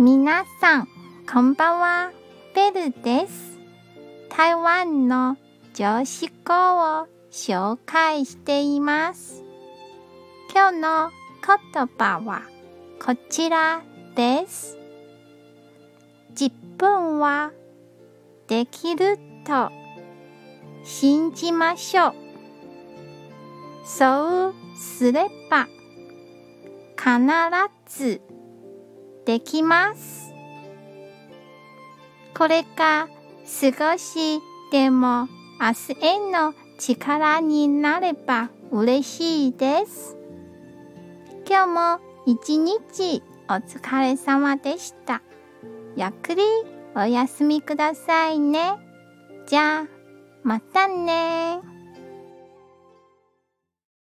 皆さん、こんばんは。ベルです。台湾の常識語を紹介しています。今日の言葉はこちらです。自分はできると信じましょう。そうすれば必ずできます。これが少しでも明日への力になれば嬉しいです。今日も一日お疲れ様でした。ゆっくりお休みくださいね。じゃあ、またね